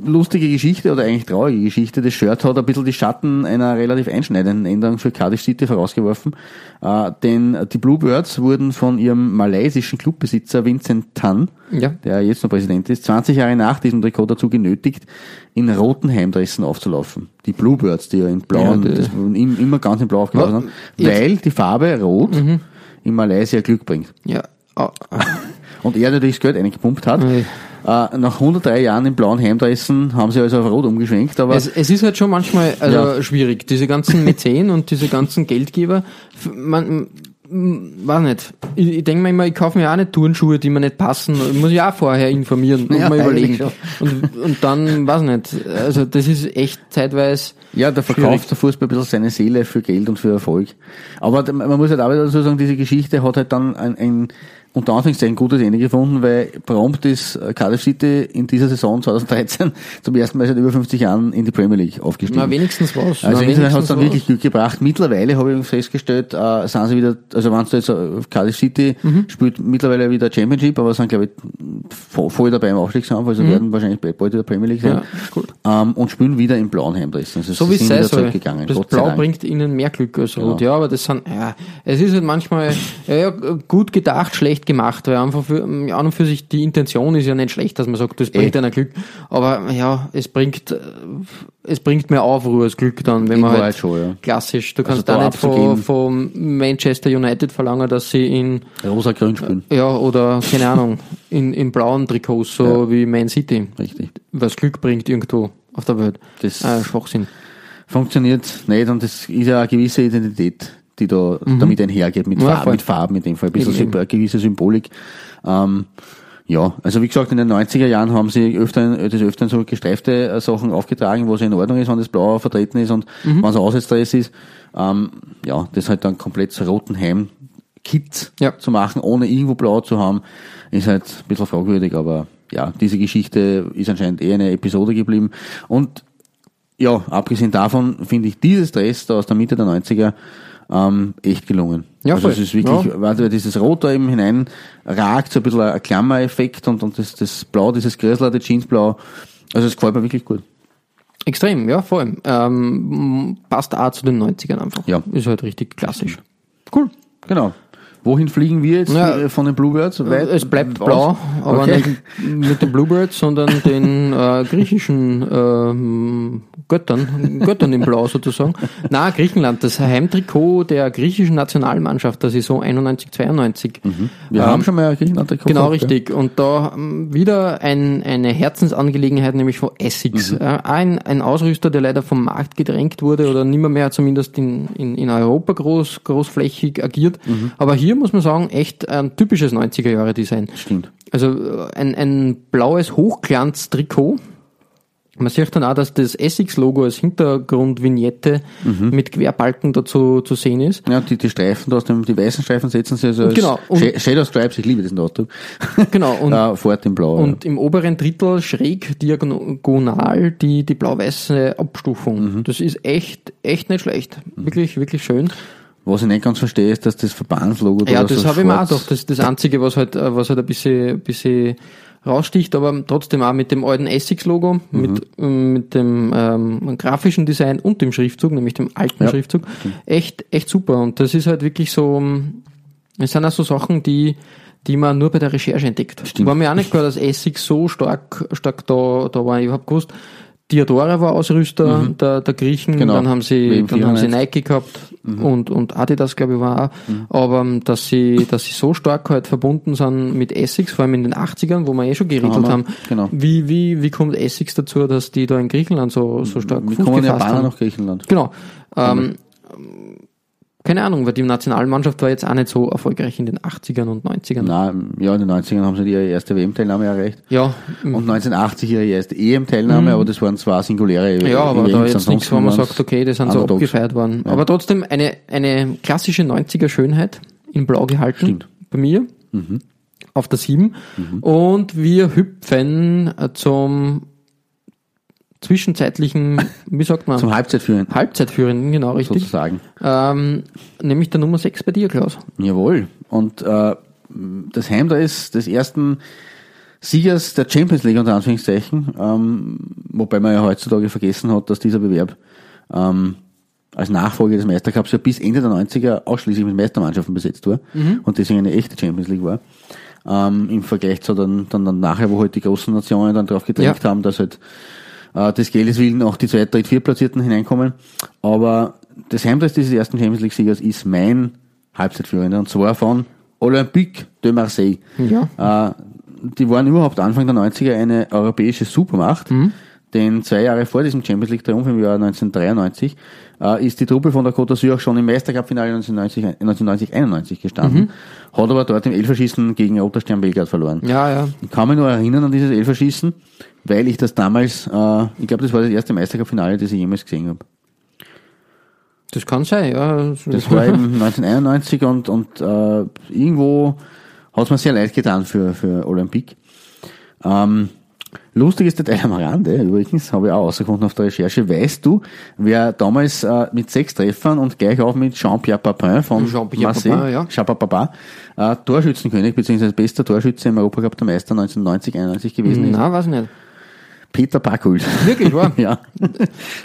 lustige Geschichte oder eigentlich traurige Geschichte. Das Shirt hat ein bisschen die Schatten einer relativ einschneidenden Änderung für Cardiff City vorausgeworfen. Äh, denn die Bluebirds wurden von ihrem malaysischen Clubbesitzer Vincent Tan, Ja. der jetzt noch Präsident ist, 20 Jahre nach diesem Trikot dazu genötigt, in roten Heimdressen aufzulaufen. Die Bluebirds, die ja in blau, Ja, und das, im- immer ganz in blau aufgelaufen haben, weil die Farbe rot in Malaysia Glück bringt. Ja. Ah, Und er natürlich das Geld eingepumpt hat. Ui. Äh, nach 103 Jahren in blauen Heimdressen haben sie also auf rot umgeschwenkt, aber Es, es ist halt schon manchmal also Ja. schwierig. Diese ganzen Mäzen und diese ganzen Geldgeber, man, weiß nicht. Ich, ich denke mir immer, ich kaufe mir auch nicht Turnschuhe, die mir nicht passen. Ich muss ja auch vorher informieren und Ja, mal überlegen. Und, und dann, weiß nicht. Also das ist echt zeitweise ja, da verkauft der Fußball ein bisschen seine Seele für Geld und für Erfolg. Aber man muss halt auch wieder dazu sagen, diese Geschichte hat halt dann ein, ein unter Anführungszeichen gutes Ende gefunden, weil prompt ist äh, Cardiff City in dieser Saison 2013 zum ersten Mal seit über 50 Jahren in die Premier League aufgestiegen. Na, wenigstens was. Also insofern hat es dann was. wirklich Glück gebracht. Mittlerweile habe ich festgestellt, äh, sind sie wieder, also wenn du jetzt auf Cardiff City Mhm. spielt mittlerweile wieder Championship, aber sind glaube ich vo- voll dabei im Aufstiegskampf, also werden wahrscheinlich bald wieder Premier League sein. Mhm. Ja, cool. Ähm, und spielen wieder im blauen Heimdressen. Also So wie es wieder soll. zurückgegangen. Das Gott sei Blau bringt ihnen mehr Glück als Rot. Genau. Ja, aber das sind, ja, es ist halt manchmal ja, gut gedacht, schlecht gemacht, weil einfach für, ja, an und für sich die Intention ist ja nicht schlecht, dass man sagt, das bringt Eh. einer Glück. Aber ja, es bringt, es bringt mehr Aufruhr als Glück dann, wenn man halt, schon, ja. klassisch, du kannst da da nicht von, von Manchester United verlangen, dass sie in, Rosa-grün spielen. ja, oder, keine Ahnung, in, in blauen Trikots, so wie Man City, Richtig. was Glück bringt irgendwo auf der Welt. Das- äh, Schwachsinn. Funktioniert nicht und das ist ja eine gewisse Identität, die da damit einhergeht, mit, Mhm. Ja, Farben, mit Farben in dem Fall, ein bisschen Eben, gewisse Symbolik. Ähm, ja, also wie gesagt, in den 90er Jahren haben sie öfter, des Öfteren so gestreifte äh, Sachen aufgetragen, wo es in Ordnung ist, wenn das Blau vertreten ist und Mhm. wenn es ein Auswärtsdress ist. Ähm, ja, das halt dann komplett zu roten Heim Kit Ja. zu machen, ohne irgendwo blau zu haben, ist halt ein bisschen fragwürdig, aber ja, diese Geschichte ist anscheinend eher eine Episode geblieben. Und ja, abgesehen davon finde ich dieses Dress da aus der Mitte der 90er ähm, echt gelungen. Ja, also voll. es ist wirklich, Ja. weil dieses Rot da eben hinein ragt, so ein bisschen ein Klammereffekt und, und das, das Blau, dieses Grösler, das Jeansblau, also es gefällt mir wirklich gut. Extrem, ja, vor allem. Ähm, passt auch zu den 90ern einfach. Ja. Ist halt richtig klassisch. Cool. Genau. Wohin fliegen wir jetzt Ja. äh, von den Bluebirds? Weit- Es bleibt aus? blau, aber Okay. nicht mit den Bluebirds, sondern den äh, griechischen ähm, Göttern, Göttern in Blau sozusagen. Na, Griechenland, das Heimtrikot der griechischen Nationalmannschaft der Saison 91-92. Wir haben schon mal Griechenland Ähm, Genau, richtig. Und da ähm, wieder ein, eine Herzensangelegenheit, nämlich von Essex. Äh, ein, ein Ausrüster, der leider vom Markt gedrängt wurde oder nimmer mehr zumindest in, in, in Europa groß, großflächig agiert. Aber hier muss man sagen, echt ein typisches 90er-Jahre-Design. Stimmt. Also äh, ein, ein blaues Hochglanz-Trikot. Man sieht dann auch, dass das Essex-Logo als Hintergrundvignette mit Querbalken dazu zu sehen ist. Ja, die, die Streifen, da aus dem, die weißen Streifen setzen sie also als Genau. Sh- Shadow Stripes, ich liebe diesen Ausdruck. Genau. Und äh, fort in Blau. Und im oberen Drittel schräg diagonal die, die blau-weiße Abstufung. Mhm. Das ist echt, echt nicht schlecht. Wirklich, wirklich schön. Ja. Was ich nicht ganz verstehe, ist, dass das Verbandslogo Ja, da das so habe ich mir auch gedacht. Das ist das Einzige, was halt, äh, was halt ein bisschen, bisschen raussticht, aber trotzdem auch mit dem alten Essex-Logo, Mhm. mit, ähm, mit dem ähm, grafischen Design und dem Schriftzug, nämlich dem alten Ja. Schriftzug. Echt, echt super. Und das ist halt wirklich so, ähm, es sind auch so Sachen, die, die man nur bei der Recherche entdeckt. Stimmt. War mir auch nicht klar, dass Essex so stark, stark da, da war. Ich habe gewusst, Diadora war Ausrüster der, der Griechen, Genau. dann haben sie, dann haben sie 94. Nike gehabt und, und Adidas, glaube ich, war auch. Aber ähm, dass sie, dass sie so stark halt verbunden sind mit Essex, vor allem in den 80ern, wo wir eh schon geredet Haben genau. Wie, wie, wie kommt Essex dazu, dass die da in Griechenland so, so stark Wie kommen Japaner haben? nach Griechenland? Genau. Ähm, keine Ahnung, weil die Nationalmannschaft war jetzt auch nicht so erfolgreich in den 80ern und 90ern. Nein, ja, in den 90ern haben sie ihre erste WM-Teilnahme erreicht. Ja, Und 1980 ihre erste EM-Teilnahme, aber das waren zwar singuläre Mhm. ja, aber da jetzt nichts, wo man sagt, okay, das sind so abgefeiert worden. Aber trotzdem eine, eine klassische 90er Schönheit in Blau gehalten. Stimmt. Mhm. Bei mir. Auf der 7. Und wir hüpfen zum zwischenzeitlichen, wie sagt man? Zum Halbzeitführen, Halbzeitführenden, genau richtig. sozusagen. Ähm, nämlich der Nummer 6 bei dir, Klaus. Jawohl. Und äh, das Heim da ist des ersten Siegers der Champions League unter Anführungszeichen, ähm, wobei man ja heutzutage vergessen hat, dass dieser Bewerb ähm, als Nachfolger des Meistercups ja bis Ende der 90er ausschließlich mit Meistermannschaften besetzt war und deswegen eine echte Champions League war. Ähm, Im Vergleich zu dann, dann, dann nachher, wo halt die großen Nationen dann darauf gedrängt Ja. haben, dass halt äh, des Geldes willen auch die zweit, dritt, viertplatzierten hineinkommen. Aber das Heimdress dieses ersten Champions League Siegers ist mein Halbzeitführender und zwar von Olympique de Marseille. Ja. Äh, die waren überhaupt Anfang der 90er eine europäische Supermacht. Denn zwei Jahre vor diesem Champions League Triumph im Jahr 1993 äh, ist die Truppe von der Côte d'Azur auch schon im Meistercup-Finale 1990, 1991 gestanden, hat aber dort im Elferschießen gegen Roter Stern Belgrad verloren. Ja, ja. Ich kann mich nur erinnern an dieses Elferschießen, weil ich das damals, äh, ich glaube, das war das erste Meistercup-Finale, das ich jemals gesehen habe. Das kann sein, ja. Das war eben 1991 und, und äh, irgendwo hat es mir sehr leid getan für, für Olympique. Ähm, lustiges Detail am Rande, übrigens, habe ich auch herausgefunden auf der Recherche. Weißt du, wer damals äh, mit sechs Treffern und gleich auch mit Jean-Pierre Papin von Jean-Pierre Marseille, Papin, ja. Jean Papa, äh, Torschützenkönig bzw. bester Torschütze im Europacup der Meister 1990, 91 gewesen ist? Na, weiß nicht. Peter Packhult. Wirklich, wahr? ja.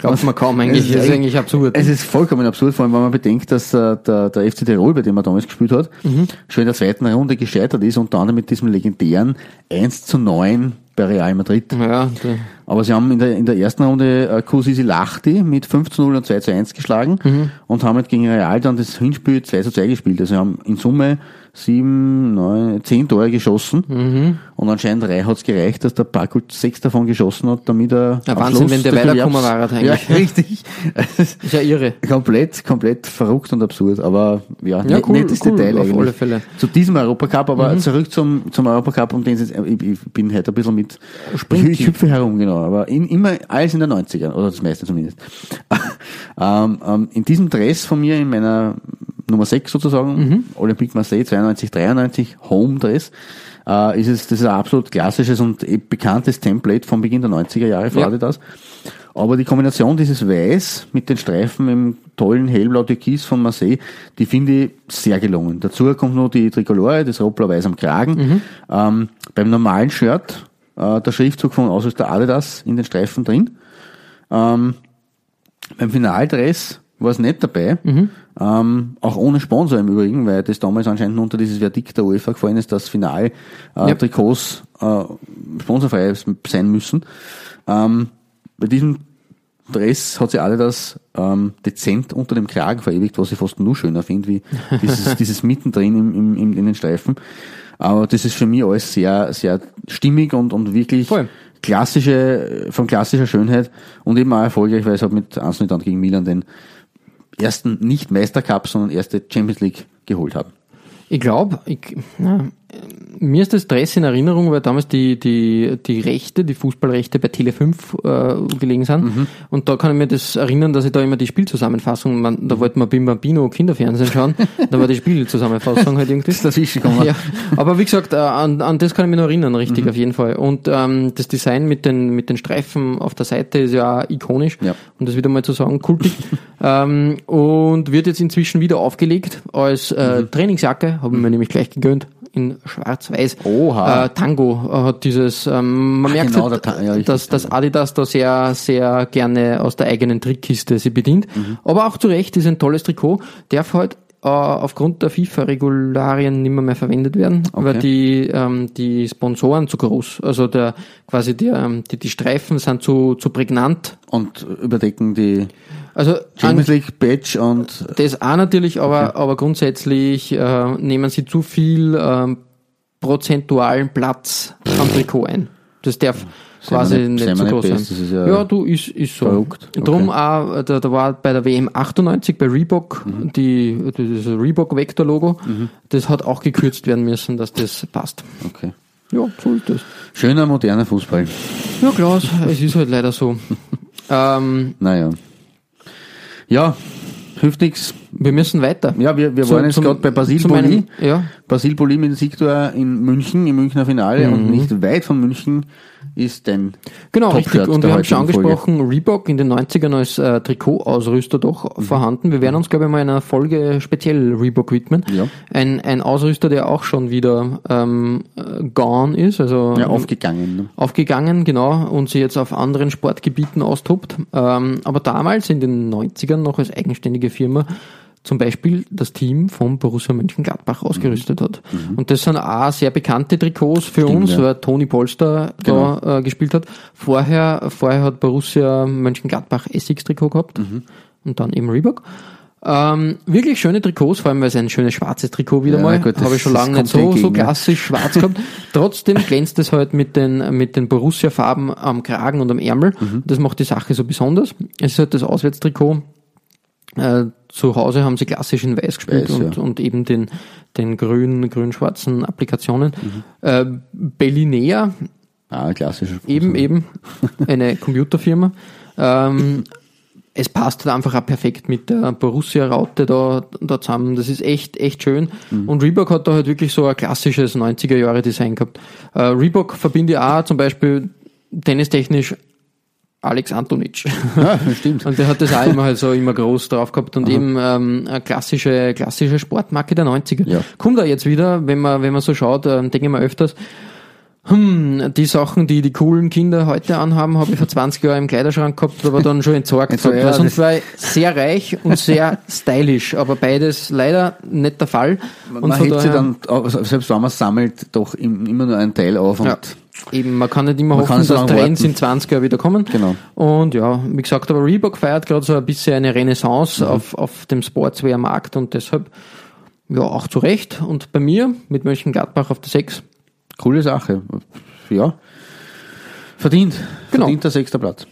Glaubt man kaum eigentlich. Es Das ist eigentlich absurd. Es ist vollkommen absurd, vor allem wenn man bedenkt, dass äh, der, der FC Tirol, bei dem er damals gespielt hat, Mhm. schon in der zweiten Runde gescheitert ist, unter anderem mit diesem legendären 1 zu 9 bei Real Madrid. Ja, Aber sie haben in der, in der ersten Runde äh, Kusisi Lachti mit 5 zu 0 und 2 zu 1 geschlagen Mhm. und haben halt gegen Real dann das Hinspiel 2 zu 2 gespielt. Also sie haben in Summe sieben, neun, zehn Tore geschossen Mhm. und anscheinend drei hat es gereicht, dass der Parkut sechs davon geschossen hat, damit er Ja, Wahnsinn, Schluss wenn der weitergekommen war, Ja, eigentlich. richtig. ist ja irre. komplett, komplett verrückt und absurd, aber ja, Ja, net- cool, nettes cool, Detail auf eigentlich. alle Fälle. Mhm. Zu diesem Europacup, aber zurück zum, zum Europacup, um den jetzt, ich, ich bin heute ein bisschen mit, ich, ich hüpfe herum, genau, aber in, immer alles in der 90er, oder das meiste zumindest. ähm, ähm, in diesem Dress von mir, in meiner Nummer 6 sozusagen, Mhm. Olympique Marseille 92, 93, Home Dress, äh, ist es, das ist ein absolut klassisches und eh bekanntes Template vom Beginn der 90er Jahre für Ja. Adidas. Aber die Kombination dieses Weiß mit den Streifen im tollen hellblau Türkis von Marseille, die finde ich sehr gelungen. Dazu kommt noch die Tricolore, das rot-blau-weiß am Kragen. Ähm, beim normalen Shirt äh, der Schriftzug von Ausrüster Adidas in den Streifen drin. Ähm, beim Finaldress war es nicht dabei, ähm, auch ohne Sponsor im Übrigen, weil das damals anscheinend unter dieses Verdikt der UEFA gefallen ist, dass Final äh, Ja. Trikots äh, sponsorfrei sein müssen. Ähm, bei diesem Dress hat sie alle das ähm, dezent unter dem Kragen verewigt, was ich fast nur schöner finde, wie dieses, dieses mittendrin im, im, im, in den Streifen. Aber das ist für mich alles sehr, sehr stimmig und, und wirklich Voll. klassische, von klassischer Schönheit und eben auch erfolgreich, weil es hat mit Arsenal dann gegen Milan den ersten nicht Meistercup, sondern erste Champions League geholt haben. Ich glaube, ich, na, mir ist das Dress in Erinnerung, weil damals die, die, die Rechte, die Fußballrechte bei Tele5 äh, gelegen sind. Mhm. Und da kann ich mir das erinnern, dass ich da immer die Spielzusammenfassung, man, da wollte man Bim Bambino Kinderfernsehen schauen, da war die Spielzusammenfassung halt irgendwie. ist dazwischen gekommen. Ja, aber wie gesagt, äh, an, an das kann ich mich noch erinnern, richtig, auf jeden Fall. Und ähm, das Design mit den, mit den Streifen auf der Seite ist ja auch ikonisch, Ja. um das wieder mal zu sagen, kultig. ähm, und wird jetzt inzwischen wieder aufgelegt als äh, Trainingsjacke, haben wir nämlich gleich gegönnt, in schwarz-weiß. Äh, Tango äh, hat dieses, ähm, man Ach, merkt, genau, halt, ja, dass, dass Adidas da sehr, sehr gerne aus der eigenen Trickkiste sie bedient. Mhm. Aber auch zu Recht ist ein tolles Trikot, darf halt aufgrund der FIFA-Regularien nicht mehr, mehr verwendet werden, weil die, ähm, die Sponsoren zu groß, also der quasi der, ähm, die, die Streifen sind zu, zu prägnant. Und überdecken die Also Champions League Badge und das auch natürlich, aber, aber grundsätzlich äh, nehmen sie zu viel ähm, prozentualen Platz am Trikot ein. Das darf quasi wir nicht- nicht so groß nicht sein. ja ja, du, ist, ist so. verrückt. Okay. Drum auch, äh, da, da war bei der WM 98 bei Reebok Mhm. die, das Reebok Vector Logo, das hat auch gekürzt werden müssen, dass das passt. okay. Ja, so ist das. Schöner moderner Fußball. Ja, Klaus, es ist halt leider so. ähm, Naja. Ja, hilft nix. Wir müssen weiter. Ja, wir, wir waren jetzt gerade bei Basil Boli. ja. Basil Boli mit Siegtor in München, im Münchner Finale und nicht weit von München ist dein Genau, richtig. Und wir haben schon heutigen Folge. angesprochen, Reebok in den 90ern als äh, Trikotausrüster doch Mhm. vorhanden. Wir werden uns, glaube ich, mal in einer Folge speziell Reebok widmen. Ja. Ein, ein Ausrüster, der auch schon wieder ähm, äh, gone ist, also Ja, ähm, aufgegangen. Ne? aufgegangen, genau, und sie jetzt auf anderen Sportgebieten austobt. Ähm, aber damals in den 90ern noch als eigenständige Firma zum Beispiel das Team von Borussia Mönchengladbach ausgerüstet hat. Und das sind auch sehr bekannte Trikots für Mhm. Stimmt, uns, ja. weil Toni Polster da äh, gespielt hat. Vorher, vorher hat Borussia Mönchengladbach Essex-Trikot gehabt Mhm. und dann eben Reebok. Ähm, wirklich schöne Trikots, vor allem weil es ein schönes schwarzes Trikot wieder Ja, mal. Habe ich schon lange nicht so, so entgegen, ja. klassisch schwarz gehabt. Trotzdem glänzt es halt mit den, mit den Borussia-Farben am Kragen und am Ärmel. Mhm. Das macht die Sache so besonders. Es ist halt das Auswärtstrikot. Äh, zu Hause haben sie klassisch in Weiß gespielt Weiß, und, ja. und eben den, den grün, grün-schwarzen Applikationen. Mhm. Äh, Bellinea, Ah, klassischer. eben, eben, eine Computerfirma. Ähm, es passt halt einfach auch perfekt mit der Borussia-Raute da, da zusammen. Das ist echt, echt schön. Und Reebok hat da halt wirklich so ein klassisches 90er-Jahre-Design gehabt. Äh, Reebok verbinde ich auch zum Beispiel tennistechnisch Alex Antonic. Ja, stimmt. Und der hat das auch immer halt so immer groß drauf gehabt und eben ähm, eine klassische, klassische Sportmarke der 90er. Ja. Kommt da jetzt wieder, wenn man, wenn man so schaut, ähm, denke ich mir öfters, hm, die Sachen, die die coolen Kinder heute anhaben, habe ich vor 20 Jahren im Kleiderschrank gehabt, aber dann schon entsorgt Entsorgt, ja, sonst das- war ich sehr reich und sehr stylisch, aber beides leider nicht der Fall. Und man hebt sie dann, selbst wenn man sammelt, doch im- immer nur einen Teil auf und ja, eben, man kann nicht immer Man kann hoffen, so dass Trends warten. in 20 Jahren wieder kommen. Genau. Und ja, wie gesagt, aber Reebok feiert gerade so ein bisschen eine Renaissance Mhm. auf, auf dem Sportswear-Markt und deshalb ja auch zu Recht. Und bei mir mit Mönchengladbach auf der 6. coole Sache. Ja. Verdient. Genau. Verdient der sechster Platz.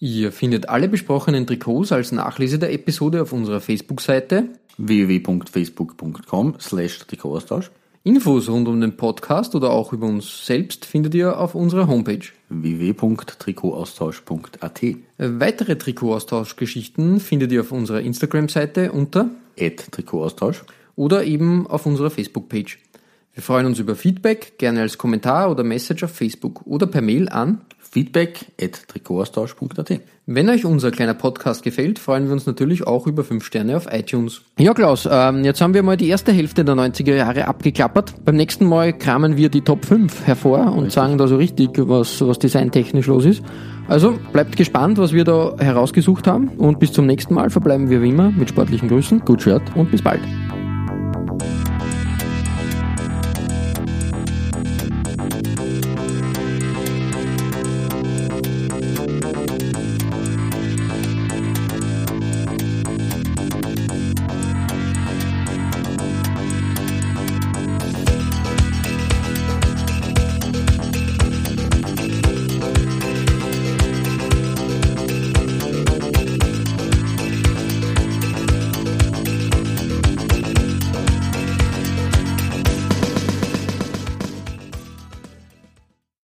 Ihr findet alle besprochenen Trikots als Nachlese der Episode auf unserer Facebook-Seite. www.facebook.com slash Trikotaustausch Infos rund um den Podcast oder auch über uns selbst findet ihr auf unserer Homepage. www.trikotaustausch.at Weitere Trikotaustauschgeschichten findet ihr auf unserer Instagram-Seite unter Trikotaustausch oder eben auf unserer Facebook-Page. Wir freuen uns über Feedback, gerne als Kommentar oder Message auf Facebook oder per Mail an. Feedback at Wenn euch unser kleiner Podcast gefällt, freuen wir uns natürlich auch über 5 Sterne auf iTunes. Ja, Klaus, ähm, jetzt haben wir mal die erste Hälfte der 90er Jahre abgeklappert. Beim nächsten Mal kramen wir die Top 5 hervor und sagen da so richtig, was, was designtechnisch los ist. Also bleibt gespannt, was wir da herausgesucht haben und bis zum nächsten Mal verbleiben wir wie immer mit sportlichen Grüßen. Gut Shirt. und bis bald.